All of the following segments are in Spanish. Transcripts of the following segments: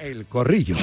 El Corrillo.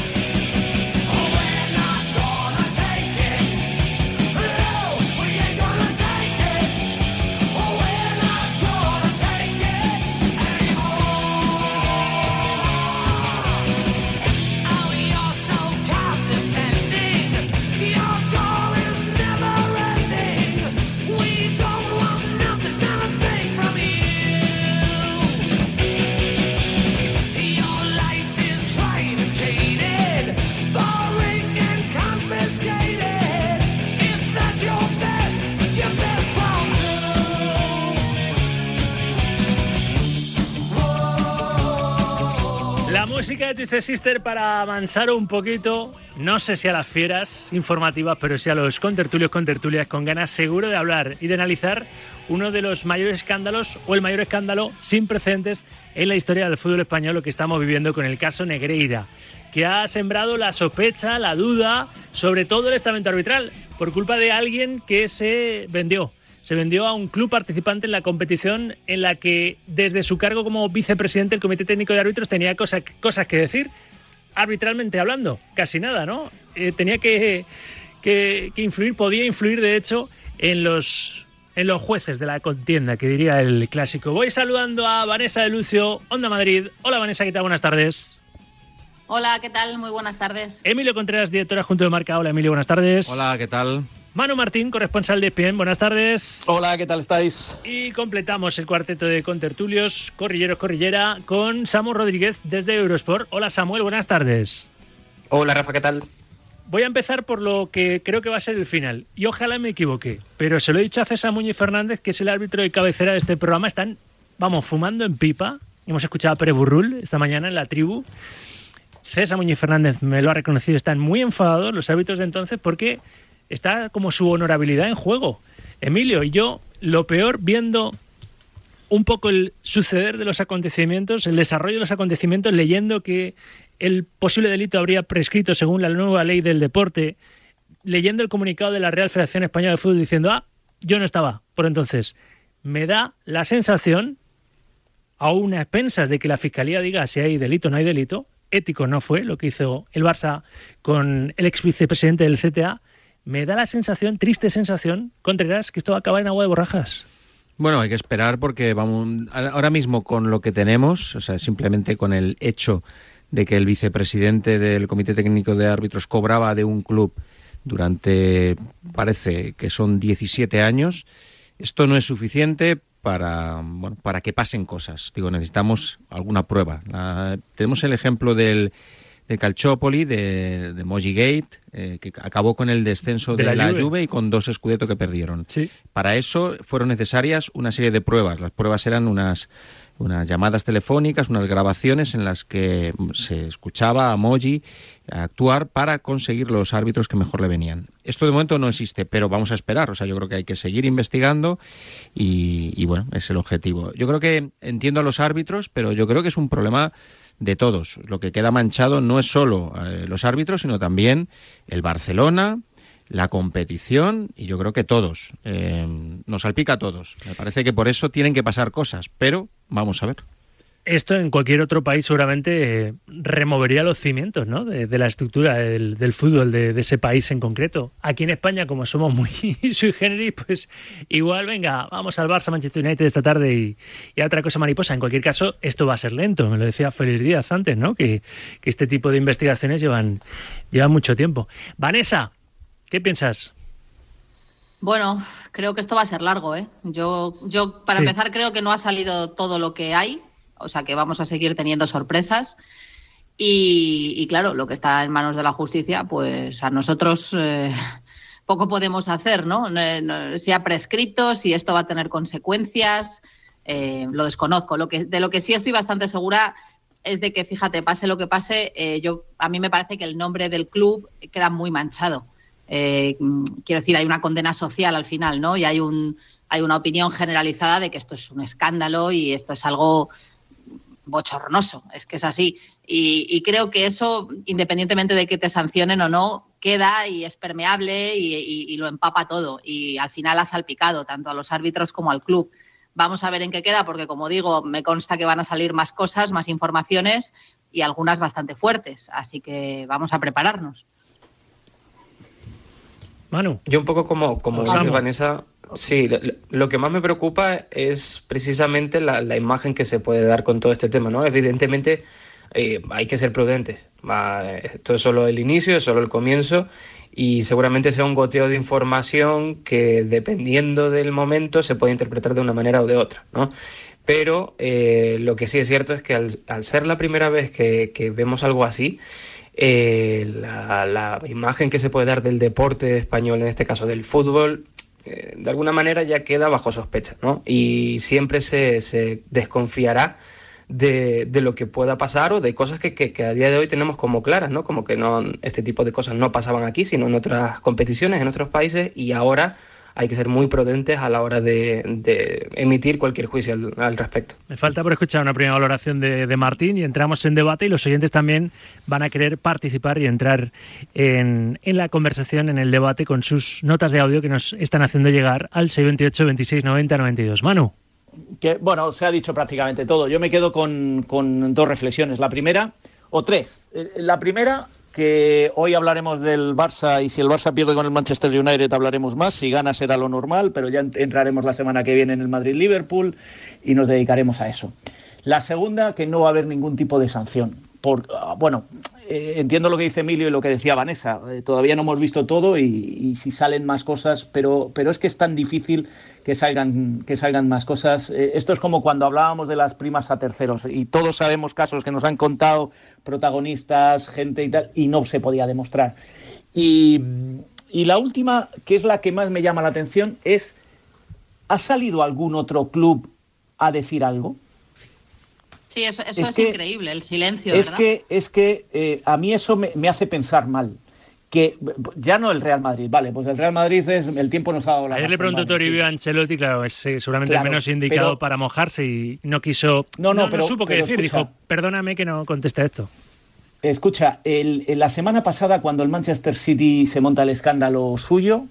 Música de Twisted Sister para avanzar un poquito, no sé si a las fieras informativas, pero sí a los contertulios, contertulias, con ganas seguro de hablar y de analizar uno de los mayores escándalos o el mayor escándalo sin precedentes en la historia del fútbol español, lo que estamos viviendo con el caso Negreira, que ha sembrado la sospecha, la duda sobre todo el estamento arbitral, por culpa de alguien que se vendió se vendió a un club participante en la competición en la que desde su cargo como vicepresidente del Comité Técnico de Árbitros tenía cosas, cosas que decir, arbitralmente hablando, casi nada, ¿no? Eh, tenía que, que, influir, podía influir de hecho en los, en los jueces de la contienda, que diría el clásico. Voy saludando a Vanessa de Lucio, Onda Madrid. Hola Vanessa, ¿qué tal? Buenas tardes. Hola, ¿qué tal? Muy buenas tardes. Emilio Contreras, directora junto de Marca. Hola Emilio, buenas tardes. Hola, ¿qué tal? Manu Martín, corresponsal de PIEN. Buenas tardes. Hola, ¿qué tal estáis? Y completamos el cuarteto de contertulios, corrilleros, corrillera, con Samuel Rodríguez desde Eurosport. Hola Samuel, buenas tardes. Hola Rafa, ¿qué tal? Voy a empezar por lo que creo que va a ser el final. Y ojalá me equivoque. Pero se lo he dicho a César Muñoz Fernández, que es el árbitro de cabecera de este programa. Están, vamos, fumando en pipa. Hemos escuchado a Pere Burrul esta mañana en la tribu. César Muñoz Fernández me lo ha reconocido. Están muy enfadados los árbitros de entonces porque está como su honorabilidad en juego. Emilio y yo, lo peor viendo un poco el suceder de los acontecimientos, el desarrollo de los acontecimientos, leyendo que el posible delito habría prescrito según la nueva ley del deporte, leyendo el comunicado de la Real Federación Española de Fútbol diciendo, ah, yo no estaba por entonces, me da la sensación, a unas expensas de que la Fiscalía diga si hay delito o no hay delito, ético no fue lo que hizo el Barça con el ex vicepresidente del CTA, me da la sensación, triste sensación, Contreras, que esto va a acabar en agua de borrajas. Bueno, hay que esperar porque vamos ahora mismo con lo que tenemos, o sea, simplemente con el hecho de que el vicepresidente del Comité Técnico de Árbitros cobraba de un club durante, parece que son 17 años, esto no es suficiente para, bueno, para que pasen cosas. Digo, necesitamos alguna prueba. tenemos el ejemplo del de Calciopoli, de, de Moji Gate, eh, que acabó con el descenso de, la, Juve. y con dos escudetos que perdieron. Para eso fueron necesarias una serie de pruebas. Las pruebas eran unas, unas llamadas telefónicas, unas grabaciones en las que se escuchaba a Moji actuar para conseguir los árbitros que mejor le venían. Esto de momento no existe, pero vamos a esperar. O sea, yo creo que hay que seguir investigando y, y bueno, es el objetivo. Yo creo que entiendo a los árbitros, pero yo creo que es un problema de todos. Lo que queda manchado no es solo eh, los árbitros, sino también el Barcelona, la competición y yo creo que todos. Eh, nos salpica a todos. Me parece que por eso tienen que pasar cosas, pero vamos a ver esto en cualquier otro país seguramente eh, removería los cimientos ¿no? de, la estructura del, fútbol de, ese país en concreto. Aquí en España, como somos muy sui generis, pues igual, venga, vamos al Barça Manchester United esta tarde y, y, a otra cosa mariposa. En cualquier caso, esto va a ser lento, me lo decía Félix Díaz antes, ¿no? que, que este tipo de investigaciones llevan, llevan mucho tiempo. Vanessa, ¿qué piensas? Bueno, creo que esto va a ser largo, ¿eh? Yo, yo para empezar, creo que no ha salido todo lo que hay o sea que vamos a seguir teniendo sorpresas. Y, claro, lo que está en manos de la justicia, pues a nosotros eh, poco podemos hacer, ¿no? Si ha prescrito, si esto va a tener consecuencias, eh, lo desconozco. Lo que, de lo que sí estoy bastante segura es de que, fíjate, pase lo que pase, eh, yo a mí me parece que el nombre del club queda muy manchado. quiero decir, hay una condena social al final, ¿no? Y hay un hay una opinión generalizada de que esto es un escándalo y esto es algo bochornoso, es que es así. Y, creo que eso, independientemente de que te sancionen o no, queda y es permeable y, lo empapa todo. Y al final ha salpicado tanto a los árbitros como al club. Vamos a ver en qué queda, porque como digo, me consta que van a salir más cosas, más informaciones y algunas bastante fuertes. Así que vamos a prepararnos. Manu. Yo un poco como, como dice Vanessa, sí, lo que más me preocupa es precisamente la, imagen que se puede dar con todo este tema, ¿no? Evidentemente eh, hay que ser prudentes. esto es solo el inicio, es solo el comienzo y seguramente sea un goteo de información que dependiendo del momento se puede interpretar de una manera o de otra, ¿no? Pero eh, lo que sí es cierto es que al, ser la primera vez que, vemos algo así, eh, la, imagen que se puede dar del deporte español, en este caso del fútbol, eh, de alguna manera ya queda bajo sospecha, ¿no? Y siempre se, desconfiará de, lo que pueda pasar o de cosas que, que, a día de hoy tenemos como claras, ¿no? Como que no este tipo de cosas no pasaban aquí, sino en otras competiciones, en otros países, y ahora hay que ser muy prudentes a la hora de, emitir cualquier juicio al, respecto. Me falta por escuchar una primera valoración de, Martín y entramos en debate y los oyentes también van a querer participar y entrar en, la conversación, en el debate con sus notas de audio que nos están haciendo llegar al 628 26 90 92. Manu. Que, bueno, se ha dicho prácticamente todo. Yo me quedo con, con dos reflexiones. La primera, o tres. Eh, la primera, que hoy hablaremos del Barça y si el Barça pierde con el Manchester United hablaremos más, si gana será lo normal, pero ya entraremos la semana que viene en el Madrid-Liverpool y nos dedicaremos a eso. La segunda, que no va a haber ningún tipo de sanción. Por, ah, bueno, eh, entiendo lo que dice Emilio y lo que decía Vanessa. Eh, todavía no hemos visto todo y, si salen más cosas, pero, pero es que es tan difícil que salgan, que salgan más cosas. Eh, esto es como cuando hablábamos de las primas a terceros y todos sabemos casos que nos han contado protagonistas, gente y tal, y no se podía demostrar. Y, y la última, que es la que más me llama la atención, es, ¿ha salido algún otro club a decir algo? Sí, eso, es, increíble, el silencio. Es que, es que eh, a mí eso me, hace pensar mal que ya no el Real Madrid, vale, pues el Real Madrid es el tiempo nos ha dado la Ayer le preguntó Toribio a Ancelotti, claro, es eh, seguramente el menos indicado para mojarse y no quiso, no, no, pero, supo qué decir, dijo, perdóname que no conteste esto. Escucha, el, la semana pasada cuando el Manchester City se monta el escándalo suyo,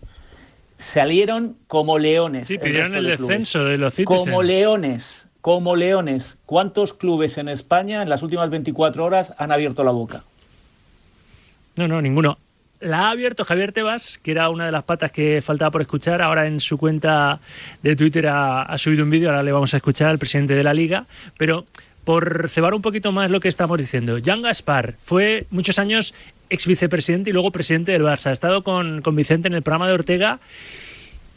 salieron como leones. Sí, pidieron el, descenso de los Citizens. Como leones como leones, ¿cuántos clubes en España en las últimas 24 horas han abierto la boca? No, no, ninguno. La ha abierto Javier Tebas, que era una de las patas que faltaba por escuchar. Ahora en su cuenta de Twitter ha, subido un vídeo, ahora le vamos a escuchar al presidente de la liga. Pero por cebar un poquito más lo que estamos diciendo, Jan Gaspar fue muchos años ex vicepresidente y luego presidente del Barça. Ha estado con, con Vicente en el programa de Ortega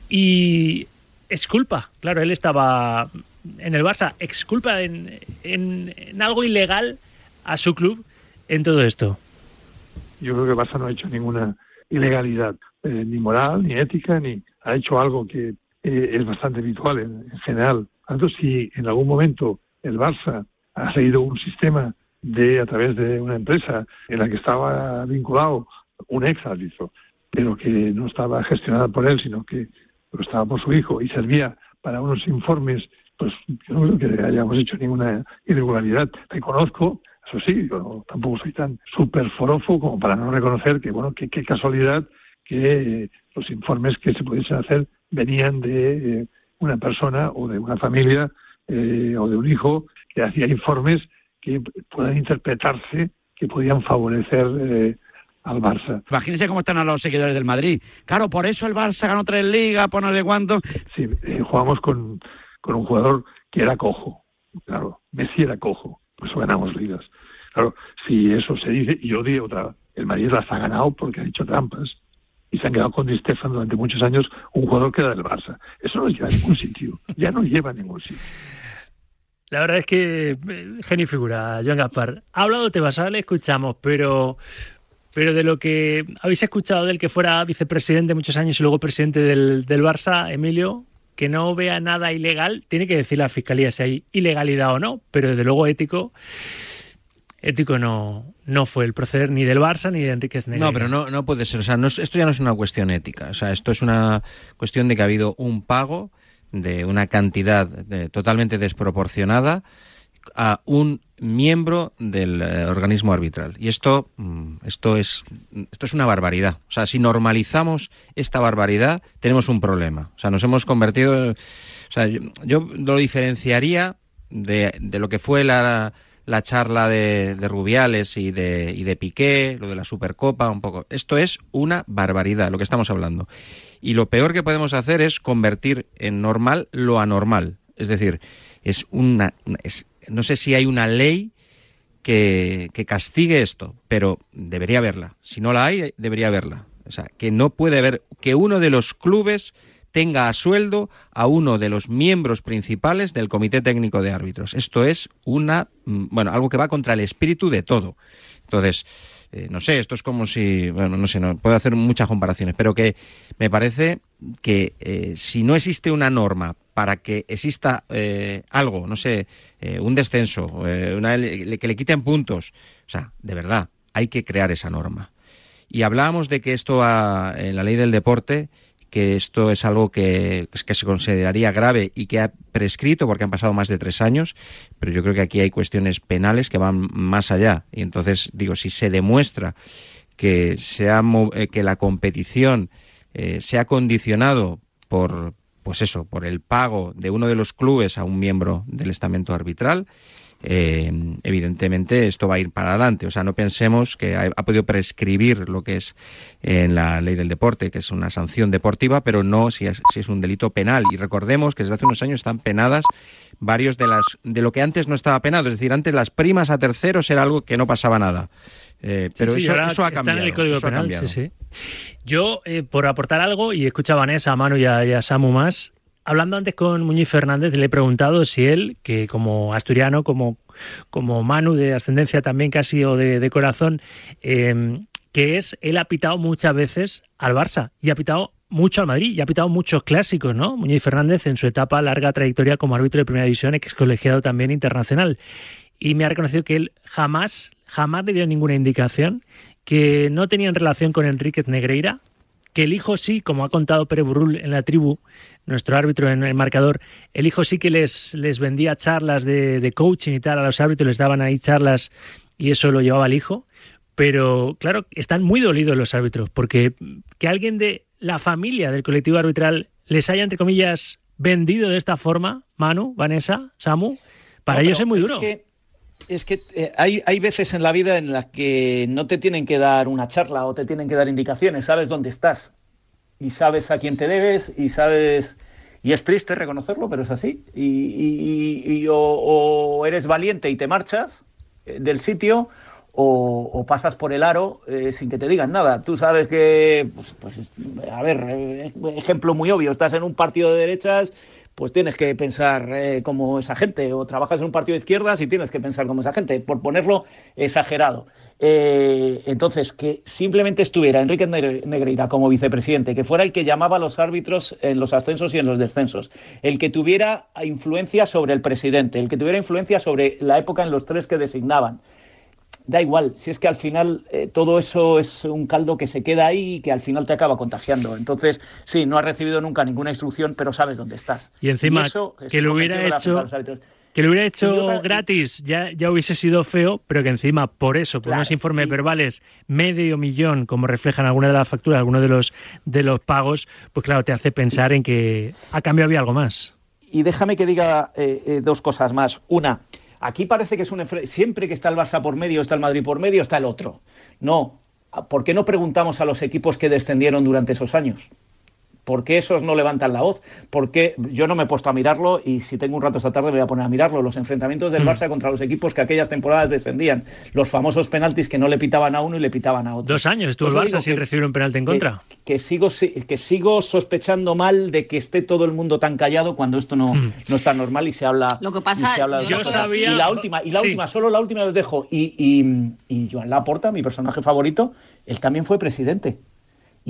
y es culpa. Claro, él estaba en el Barça exculpa en, en, algo ilegal a su club en todo esto? Yo creo que el Barça no ha hecho ninguna ilegalidad, eh, ni moral, ni ética, ni ha hecho algo que eh, es bastante habitual en, general. Tanto si en algún momento el Barça ha seguido un sistema de a través de una empresa en la que estaba vinculado un ex árbitro, pero que no estaba gestionada por él, sino que lo estaba por su hijo y servía para unos informes pues yo no creo que hayamos hecho ninguna irregularidad. Reconozco, eso sí, yo tampoco soy tan súper forofo como para no reconocer que, bueno, qué casualidad que los informes que se pudiesen hacer venían de eh, una persona o de una familia eh, o de un hijo que hacía informes que puedan interpretarse que podían favorecer eh, al Barça. Imagínense cómo están a los seguidores del Madrid. Claro, por eso el Barça ganó tres ligas, sé cuánto. Sí, jugamos con con un jugador que era cojo. Claro, Messi era cojo, pues ganamos ligas. Claro, si eso se dice, y yo digo otra, el Madrid las ha ganado porque ha hecho trampas y se han quedado con Di Stefano durante muchos años, un jugador que era del Barça. Eso no lleva a ningún sitio, ya no lleva a ningún sitio. La verdad es que eh, genio figura, Joan Gaspar. Ha hablado le escuchamos, pero, pero de lo que habéis escuchado del que fuera vicepresidente muchos años y luego presidente del, del Barça, Emilio, que no vea nada ilegal, tiene que decir la fiscalía si hay ilegalidad o no, pero desde luego ético ético no, no fue el proceder ni del Barça ni de Enriquez Negreira. No, pero no, no puede ser. O sea, esto ya no es una cuestión ética. O sea, esto es una cuestión de que ha habido un pago de una cantidad totalmente desproporcionada a un miembro del eh, organismo arbitral. Y esto, mm, esto, es, esto es una barbaridad. O sea, si normalizamos esta barbaridad, tenemos un problema. O sea, nos hemos convertido... O sea, yo, lo diferenciaría de, de, lo que fue la, la charla de, de Rubiales y de, y de Piqué, lo de la Supercopa, un poco. Esto es una barbaridad, lo que estamos hablando. Y lo peor que podemos hacer es convertir en normal lo anormal. Es decir, es una. No sé si hay una ley que, que castigue esto, pero debería haberla. Si no la hay, debería haberla. O sea, que no puede haber que uno de los clubes tenga a sueldo a uno de los miembros principales del Comité Técnico de Árbitros. Esto es una, mm, bueno, algo que va contra el espíritu de todo. Entonces, eh, no sé, esto es como si, bueno, no sé, no puedo hacer muchas comparaciones, pero que me parece que eh, si no existe una norma para que exista eh, algo, no sé, eh, un descenso, eh, una- que le quiten puntos, o sea, de verdad, hay que crear esa norma. Y hablábamos de que esto va en la ley del deporte, que esto es algo que, que se consideraría grave y que ha prescrito porque han pasado más de tres años, pero yo creo que aquí hay cuestiones penales que van más allá. Y entonces, digo, si se demuestra que, se ha que la competición se ha condicionado por, pues eso, por el pago de uno de los clubes a un miembro del estamento arbitral, eh, evidentemente esto va a ir para adelante. O sea, no pensemos que ha, ha podido prescribir lo que es en la ley del deporte, que es una sanción deportiva, pero no si es, si es un delito penal. Y recordemos que desde hace unos años están penadas varios de las de lo que antes no estaba penado. Es decir, antes las primas a terceros era algo que no pasaba nada. Eh, pero Sí, sí, eso, ha está cambiado. en el Código Penal, sí, sí. Yo, eh, por aportar algo, y escucha a Vanessa, a Manu y a, y a Samu más, hablando antes con Muñiz Fernández, le he preguntado si él, que como asturiano, como, como Manu de ascendencia también casi o de, de corazón, eh, que es, él ha pitado muchas veces al Barça y ha pitado mucho al Madrid y ha pitado muchos clásicos, ¿no? Muñiz Fernández en su etapa larga trayectoria como árbitro de primera división, ex colegiado también internacional. Y me ha reconocido que él jamás, jamás le dio ninguna indicación, que no tenían relación con Enríquez Negreira, que el hijo sí, como ha contado Pere Burrul en la tribu, nuestro árbitro en el marcador, el hijo sí que les, les vendía charlas de, de coaching y tal a los árbitros, les daban ahí charlas y eso lo llevaba el hijo. Pero claro, están muy dolidos los árbitros, porque que alguien de la familia del colectivo arbitral les haya, entre comillas, vendido de esta forma, Manu, Vanessa, Samu, para No, ellos es muy duro. que, es que eh, hay, hay veces en la vida en las que no te tienen que dar una charla o te tienen que dar indicaciones, sabes dónde estás y sabes a quién te debes y sabes... Y es triste reconocerlo, pero es así. Y, o, eres valiente y te marchas eh, del sitio o, pasas por el aro eh, sin que te digan nada. Tú sabes que, pues, pues, es- a ver, ejemplo muy obvio, estás en un partido de derechas, pues tienes que pensar eh, como esa gente, o trabajas en un partido de izquierdas y tienes que pensar como esa gente, por ponerlo exagerado. Eh, entonces, que simplemente estuviera Enrique Negre- Negreira como vicepresidente, que fuera el que llamaba a los árbitros en los ascensos y en los descensos, el que tuviera influencia sobre el presidente, el que tuviera influencia sobre la época en los tres que designaban. Da igual, si es que al final eh, todo eso es un caldo que se queda ahí y que al final te acaba contagiando. Entonces, sí, no has recibido nunca ninguna instrucción, pero sabes dónde estás. Y encima, eso, que lo hubiera hecho-. Que lo hubiera hecho otra- gratis ya, ya hubiese sido feo, pero que encima, por eso, por Claro, unos informes y- verbales, medio millón, como reflejan algunas de las facturas, algunos de los, de los pagos, pues claro, te hace pensar en que a cambio había algo más. Y déjame que diga eh, eh, dos cosas más. Una, aquí parece que es un siempre que está el Barça por medio, está el Madrid por medio, está el otro. No, ¿por qué no preguntamos a los equipos que descendieron durante esos años? ¿Por qué esos no levantan la voz? Porque yo no me he puesto a mirarlo y si tengo un rato esta tarde me voy a poner a mirarlo. Los enfrentamientos del Mm. Barça contra los equipos que aquellas temporadas descendían. Los famosos penaltis que no le pitaban a uno y le pitaban a otro. Dos años estuvo Pues el Barça sin que- recibir un penalti en contra. Que, sigo, si- que sigo sospechando mal de que esté todo el mundo tan callado cuando esto no, Mm. no está normal y se habla. Lo que y pasa, se habla de yo cosas. sabía- Y la última, y la Sí. última, solo la última os dejo. Y, y, y Joan Laporta, mi personaje favorito, él también fue presidente.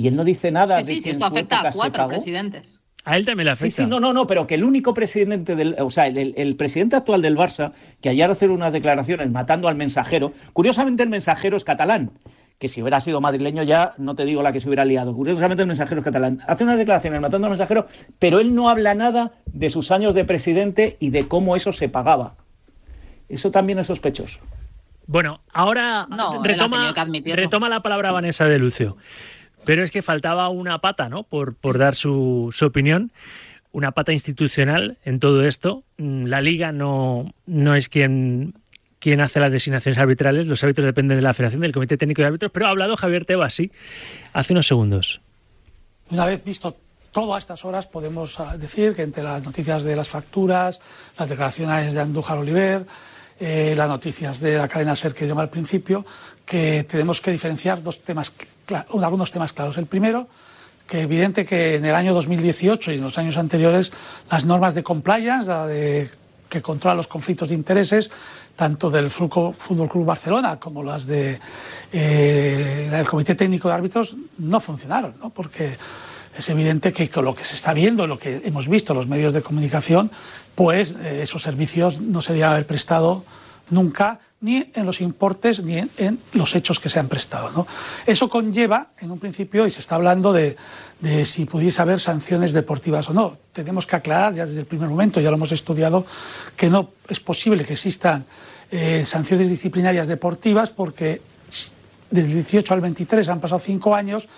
Y él no dice nada Sí, de sí, que sí, en esto su afecta época a se cuatro pagó. presidentes. A él también le Sí, afecta. sí, no, no, no, pero que el único presidente del, o sea, el, el- el presidente actual del Barça, que ayer hacer unas declaraciones matando al mensajero, curiosamente el mensajero es catalán, que si hubiera sido madrileño ya no te digo la que se hubiera liado, curiosamente el mensajero es catalán, hace unas declaraciones matando al mensajero, pero él no habla nada de sus años de presidente y de cómo eso se pagaba. Eso también es sospechoso. Bueno, ahora No, retoma, retoma la palabra Vanessa de Lucio. Pero es que faltaba una pata, ¿no? Por, por dar su, su opinión. Una pata institucional en todo esto. Mm, La liga no, no es quien quién hace las designaciones arbitrales. Los árbitros dependen de la Federación, del Comité Técnico de Árbitros, pero ha hablado Javier Tebas, hace unos segundos. Una vez visto todo a estas horas, podemos ah, decir que entre las noticias de las facturas, las declaraciones de Andújar Oliver, eh, las noticias de la cadena SER que llama al principio, que tenemos que diferenciar dos temas, algunos temas claros. El primero, que evidente que en el año 2018 y en los años anteriores las normas de compliance, de, que controla los conflictos de intereses, tanto del Fútbol Club Barcelona como las de eh, del Comité Técnico de Árbitros no funcionaron, ¿no? porque es evidente que con lo que se está viendo, lo que hemos visto en los medios de comunicación, pues eh, esos servicios no se debían haber prestado nunca ni en los importes ni en, los hechos que se han prestado. ¿no? Eso conlleva, en un principio, y se está hablando de, si pudiese haber sanciones deportivas o no. Tenemos que aclarar ya desde el primer momento, ya lo hemos estudiado, que no es posible que existan eh, sanciones disciplinarias deportivas porque desde el 18 al 23 han pasado cinco años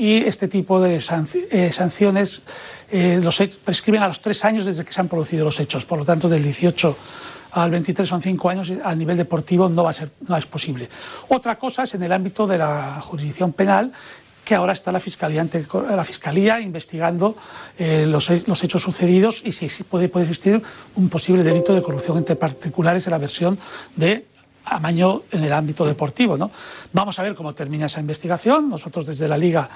y este tipo de eh, sanciones eh, los prescriben a los tres años desde que se han producido los hechos. Por lo tanto, del 18 al 23 son cinco años a nivel deportivo no va a ser no es posible. Otra cosa es en el ámbito de la jurisdicción penal que ahora está la fiscalía la fiscalía investigando eh, los, los, hechos sucedidos y si, puede, puede existir un posible delito de corrupción entre particulares en la versión de amaño en el ámbito deportivo. ¿no? Vamos a ver cómo termina esa investigación. Nosotros desde la Liga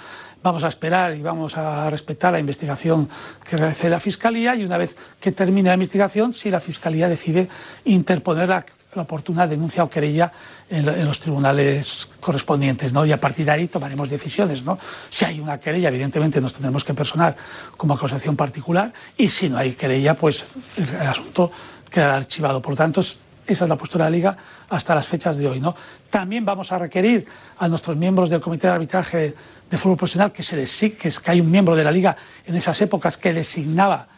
vamos a esperar y vamos a respetar la investigación que realice la Fiscalía y una vez que termine la investigación, si la Fiscalía decide interponer la, oportuna denuncia o querella en, los tribunales correspondientes, ¿no? Y a partir de ahí tomaremos decisiones, ¿no? Si hay una querella, evidentemente nos tendremos que personar como acusación particular y si no hay querella, pues el, asunto quedará archivado. Por tanto, esa es la postura de la Liga hasta las fechas de hoy. ¿no? También vamos a requerir a nuestros miembros del Comité de Arbitraje de Fútbol Profesional que, se que, es, que hay un miembro de la Liga en esas épocas que designaba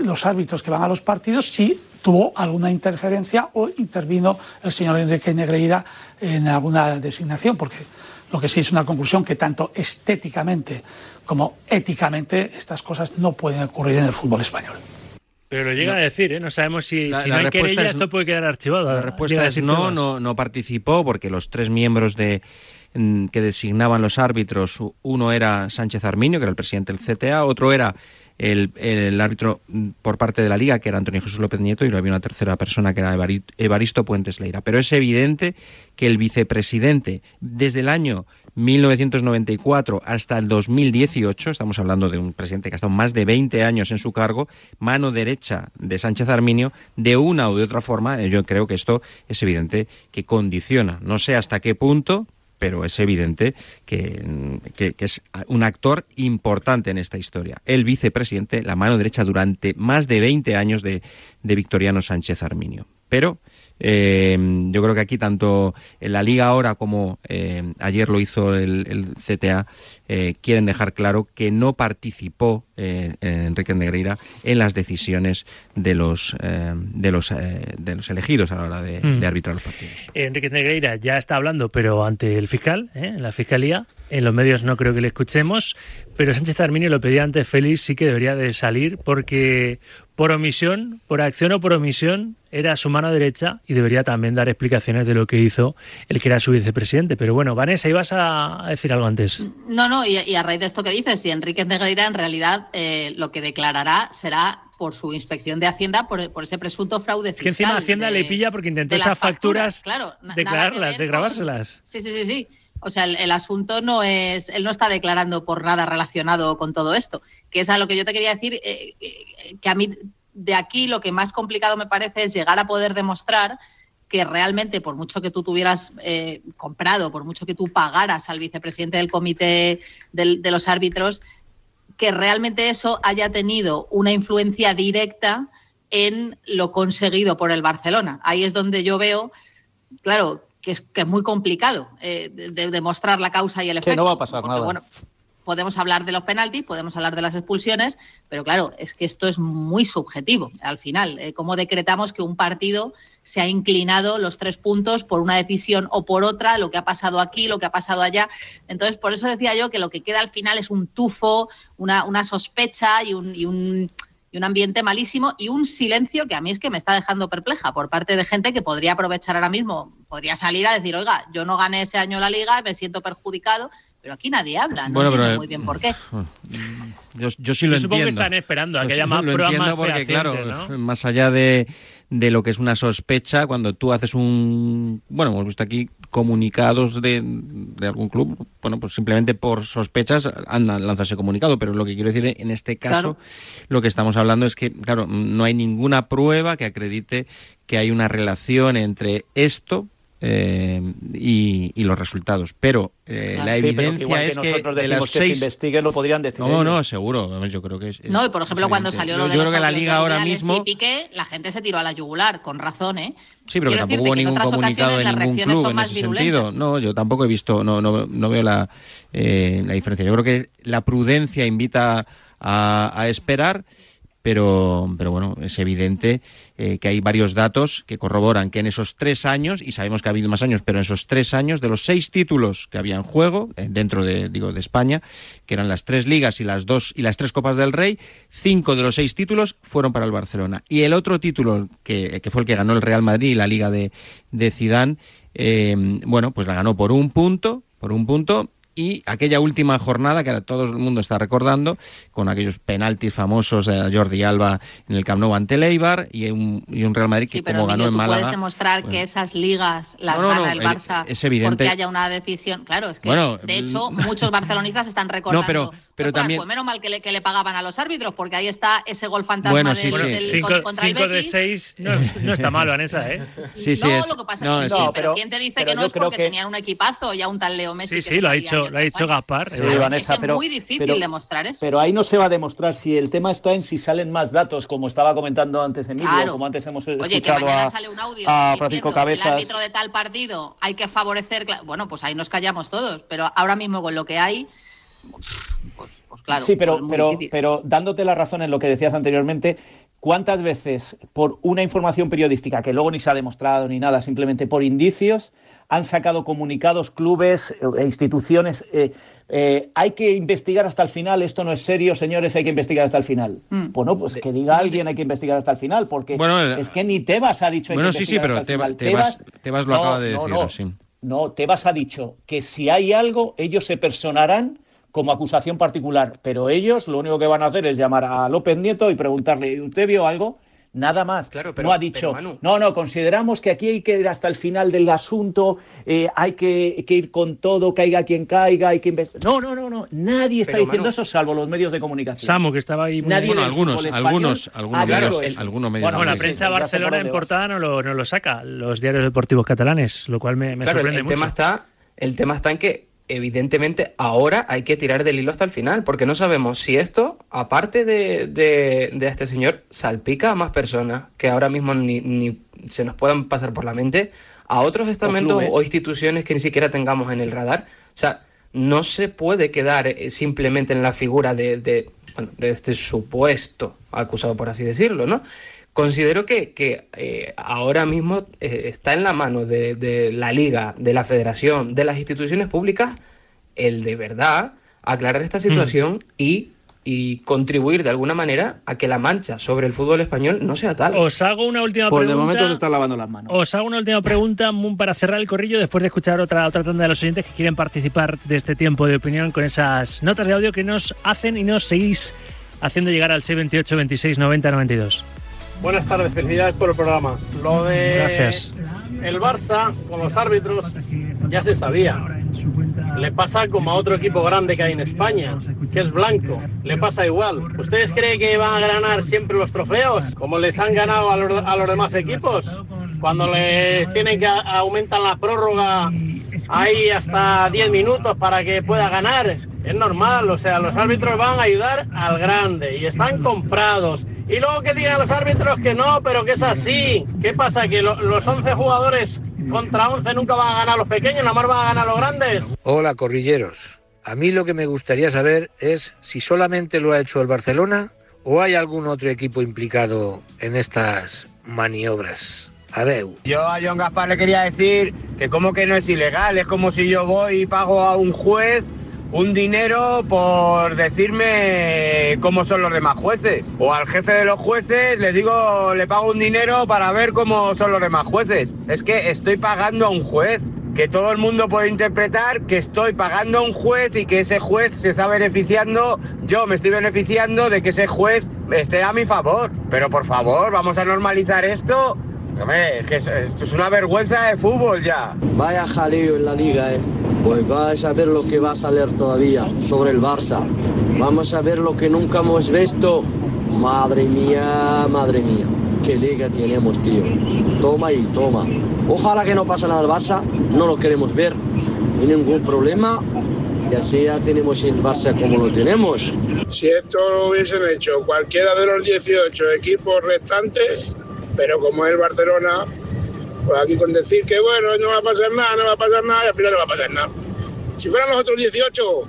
los árbitros que van a los partidos si tuvo alguna interferencia o intervino el señor Enrique Negreira en alguna designación, porque lo que sí es una conclusión que tanto estéticamente como éticamente estas cosas no pueden ocurrir en el fútbol español. Pero lo llega a decir, ¿eh? No sabemos si, no hay querella, esto puede quedar archivado. La respuesta es no, no, no participó porque los tres miembros de que designaban los árbitros, uno era Sánchez Arminio, que era el presidente del CTA, otro era el, el, árbitro por parte de la liga, que era Antonio Jesús López Nieto, y luego había una tercera persona que era Evaristo Puentes Leira. Pero es evidente que el vicepresidente, desde el año 1994 hasta el 2018, estamos hablando de un presidente que ha estado más de 20 años en su cargo, mano derecha de Sánchez Arminio, de una u de otra forma, eh, yo creo que esto es evidente que condiciona, no sé hasta qué punto, pero es evidente que, es un actor importante en esta historia. El vicepresidente, la mano derecha durante más de 20 años de, de Victoriano Sánchez Arminio. Pero eh, yo creo que aquí tanto en la liga ahora como eh, ayer lo hizo el, CTA eh, quieren dejar claro que no participó Enrique Negreira en las decisiones de los de los de los elegidos a la hora de, mm. arbitrar los partidos. Enrique Negreira ya está hablando, pero ante el fiscal, en la fiscalía, en los medios no creo que le escuchemos, pero Sánchez Arminio lo pedía antes Félix, sí que debería de salir porque por omisión, por acción o por omisión, era su mano derecha y debería también dar explicaciones de lo que hizo el que era su vicepresidente. Pero bueno, Vanessa, ibas a decir algo antes. No, no, y, a raíz de esto que dices, si Enrique Negreira en realidad eh, lo que declarará será por su inspección de Hacienda por, ese presunto fraude fiscal. Que encima Hacienda le pilla porque intentó esas facturas, claro, declararlas, de grabárselas. Sí, sí, sí, sí. O sea, el, asunto no es, él no está declarando por nada relacionado con todo esto, que es a lo que yo te quería decir, eh, eh, que a mí de aquí lo que más complicado me parece es llegar a poder demostrar que realmente, por mucho que tú tuvieras eh, comprado, por mucho que tú pagaras al vicepresidente del comité de los árbitros, que realmente eso haya tenido una influencia directa en lo conseguido por el Barcelona. Ahí es donde yo veo, claro, que es, que es muy complicado eh, de, demostrar la causa y el efecto. Que no va a pasar nada podemos hablar de los penaltis, podemos hablar de las expulsiones, pero claro, es que esto es muy subjetivo al final. Eh, ¿Cómo decretamos que un partido se ha inclinado los tres puntos por una decisión o por otra, lo que ha pasado aquí, lo que ha pasado allá? Entonces, por eso decía yo que lo que queda al final es un tufo, una, una sospecha y un, y un y un ambiente malísimo y un silencio que a mí es que me está dejando perpleja por parte de gente que podría aprovechar ahora mismo, podría salir a decir, oiga, yo no gané ese año la liga, me siento perjudicado, pero aquí nadie habla, no Bueno, entiendo pero, muy bien por qué. Yo, yo sí lo Yo supongo que entiendo. están esperando a que haya más lo pruebas entiendo más porque, claro, ¿no? más allá de, de lo que es una sospecha, cuando tú haces un... Bueno, hemos visto aquí comunicados de, de algún club, bueno, pues simplemente por sospechas han lanzado ese comunicado, pero lo que quiero decir en este caso, Claro. lo que estamos hablando es que, claro, no hay ninguna prueba que acredite que hay una relación entre esto eh, y, y los resultados. Pero eh, la Sí, pero evidencia es que nosotros de decimos las que seis... se investigue, lo podrían decir. No, ellos. no, seguro. Yo creo que es. No, y por ejemplo, cuando salió Yo- lo de Yo los creo que la liga ahora mismo. y Piqué, la gente se tiró a la yugular, con razón, ¿eh? Sí, pero que tampoco hubo ningún comunicado de ningún club en más ese virulentas. sentido. No, yo tampoco he visto, no, no, no veo la, eh, la diferencia. Yo creo que la prudencia invita a, a esperar, pero, pero bueno, es evidente eh, que hay varios datos que corroboran que en esos tres años, y sabemos que ha habido más años, pero en esos tres años, de los seis títulos que había en juego, eh, dentro de, digo, de España, que eran las tres ligas y las dos y las tres copas del Rey, cinco de los seis títulos fueron para el Barcelona. Y el otro título, que, que fue el que ganó el Real Madrid y la Liga de, de Zidane, eh, bueno, pues la ganó por un punto, por un punto, y aquella última jornada que ahora todo el mundo está recordando, con aquellos penaltis famosos de Jordi Alba en el Camp Nou ante el Eibar y un, y un Real Madrid que Sí, pero como ganó Emilio, en tú Málaga... puedes demostrar bueno. que esas ligas las No, no, gana no, el evi- Barça es evidente. porque haya una decisión. Claro, es que Bueno, de hecho muchos barcelonistas están recordando. No, pero- pero "Ostras, también- Pues menos mal que le, que le pagaban a los árbitros porque ahí está ese gol fantasma Bueno, del, sí, sí. del- Cinco, con- contra el de Betis. seis no, no está mal, Vanessa, ¿eh? Sí, sí, no, es- lo que pasa no, es que sí, No, pero, pero- ¿quién te dice que no es porque que- tenían un equipazo y a un tal Leo Messi? Sí, sí, lo ha dicho, lo ha dicho? Gaspar. Sí. Vanessa, es que pero- es muy difícil pero- demostrar eso. Pero ahí no se va a demostrar si el tema está en si salen más datos, como estaba comentando antes Emilio, Claro. como antes hemos Oye, que escuchado a, sale un audio a diciendo Francisco que El Cabezas. árbitro de tal partido hay que favorecer. Bueno, pues ahí nos callamos todos. Pero ahora mismo con lo que hay, pues, pues claro. sí, pero, pues pero, difícil. pero dándote la razón en lo que decías anteriormente, ¿cuántas veces por una información periodística que luego ni se ha demostrado ni nada, simplemente por indicios, han sacado comunicados clubes e instituciones? eh, eh, hay que investigar hasta el final, esto no es serio, señores, hay que investigar hasta el final. Mm. Bueno, pues que diga alguien hay que investigar hasta el final, porque Bueno, es que ni Tebas ha dicho hay Bueno, que sí, sí, pero hasta el Tebas- final. Tebas- Tebas lo acaba de decir, no, sí. no, Tebas ha dicho que si hay algo, ellos se personarán como acusación particular, pero ellos lo único que van a hacer es llamar a López Nieto y preguntarle, ¿usted vio algo? Nada más. Claro, pero- no ha dicho, pero, Manu- no, no, consideramos que aquí hay que ir hasta el final del asunto, eh, hay que, que ir con todo, caiga quien caiga, hay que investigar. No, no, no, no, nadie está Pero, diciendo Manu- eso salvo los medios de comunicación. Samu, que estaba ahí. muy- Nadie Bueno, algunos, algunos, algunos medios, eso. algunos medios Bueno, la sí, prensa sí, Barcelona en portada no lo, no lo saca, los diarios deportivos catalanes, lo cual me, me claro, el, sorprende el mucho. tema está, el tema está en que evidentemente ahora hay que tirar del hilo hasta el final, porque no sabemos si esto, aparte de, de, de este señor, salpica a más personas que ahora mismo ni, ni se nos puedan pasar por la mente, a otros estamentos clubes. o instituciones que ni siquiera tengamos en el radar. O sea, no se puede quedar eh, simplemente en la figura de, de, bueno, de este supuesto acusado, por así decirlo, ¿no? Considero que, que, eh, ahora mismo eh, está en la mano de, de la liga, de la federación, de las instituciones públicas, el de verdad aclarar esta situación y, y contribuir de alguna manera a que la mancha sobre el fútbol español no sea tal. Os hago una última Pues de pregunta. momento se están lavando las manos. Os hago una última pregunta mm, para cerrar el corrillo después de escuchar otra, otra tanda de los oyentes que quieren participar de este tiempo de opinión con esas notas de audio que nos hacen y nos seguís haciendo llegar al 628 26 90 92. Buenas tardes, felicidades por el programa. Lo de Gracias. el Barça con los árbitros ya se sabía. Le pasa como a otro equipo grande que hay en España, que es blanco. Le pasa igual. ¿Ustedes creen que van a ganar siempre los trofeos como les han ganado a los, a los demás equipos? Cuando le tienen que a- aumentan la prórroga ahí hasta 10 minutos para que pueda ganar. Es normal, o sea, los árbitros van a ayudar al grande y están comprados. Y luego que digan los árbitros que no, pero que es así. ¿Qué pasa? ¿Que lo- los 11 jugadores contra 11 nunca van a ganar los pequeños, nada más van a ganar los grandes? Hola, corrilleros. A mí lo que me gustaría saber es si solamente lo ha hecho el Barcelona o hay algún otro equipo implicado en estas maniobras. Adeu. Yo a John Gaspar le quería decir que como que no es ilegal, es como si yo voy y pago a un juez un dinero por decirme cómo son los demás jueces. O al jefe de los jueces le digo, le pago un dinero para ver cómo son los demás jueces. Es que estoy pagando a un juez. Que todo el mundo puede interpretar que estoy pagando a un juez y que ese juez se está beneficiando, yo me estoy beneficiando de que ese juez esté a mi favor. Pero por favor, vamos a normalizar esto. Es que es- esto es una vergüenza de fútbol ya. Vaya jaleo en la liga, ¿eh? Pues vais a ver lo que va a salir todavía sobre el Barça. Vamos a ver lo que nunca hemos visto. Madre mía, madre mía. Qué liga tenemos, tío. Toma y toma. Ojalá que no pase nada al Barça. No lo queremos ver. Ni ningún problema. Y así ya tenemos el Barça como lo tenemos. Si esto lo hubiesen hecho cualquiera de los 18 equipos restantes, pero como es el Barcelona, pues aquí con decir que bueno, no va a pasar nada, no va a pasar nada, y al final no va a pasar nada. Si fueran los otros 18,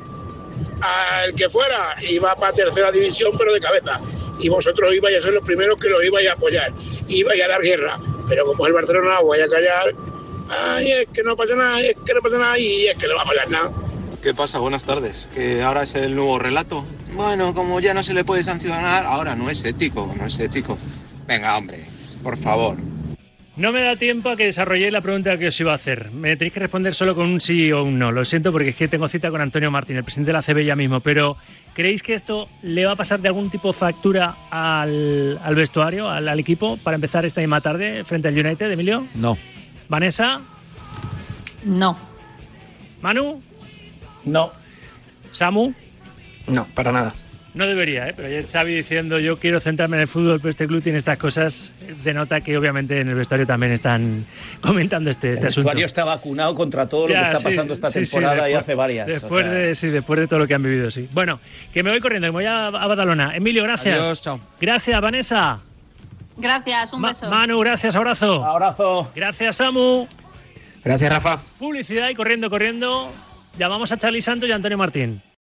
al que fuera, iba para tercera división, pero de cabeza. Y vosotros ibais a ser los primeros que los ibais a apoyar, ibais a dar guerra. Pero como es el Barcelona, voy a callar. Ay, es que no pasa nada, es que no pasa nada, y es que no va a pasar nada. ¿Qué pasa? Buenas tardes. Que ahora es el nuevo relato. Bueno, como ya no se le puede sancionar, ahora no es ético, no es ético. Venga, hombre, por favor. No me da tiempo a que desarrolléis la pregunta que os iba a hacer. Me tenéis que responder solo con un sí o un no. Lo siento porque es que tengo cita con Antonio Martín, el presidente de la CB ya mismo. Pero ¿creéis que esto le va a pasar de algún tipo de factura al, al vestuario, al, al equipo, para empezar esta misma tarde frente al United, Emilio? No. Vanessa, No. Manu, No. Samu. No, para nada. No debería, ¿eh? pero ayer Xavi diciendo yo quiero centrarme en el fútbol, pero este club tiene estas cosas, denota que obviamente en el vestuario también están comentando este, este El asunto. vestuario está vacunado contra todo lo que está sí, pasando esta sí, sí, temporada y hace varias. o Después, sea, de, sí, después de todo lo que han vivido, sí. Bueno, que me voy corriendo, que me voy a, a Badalona. Emilio, gracias. Adiós, chao. Gracias, Vanessa. Gracias, un Ma- beso. Manu, gracias, abrazo. Abrazo. Gracias, Samu. Gracias, Rafa. Publicidad y corriendo, corriendo. Llamamos a Charlie Santos y a Antonio Martín.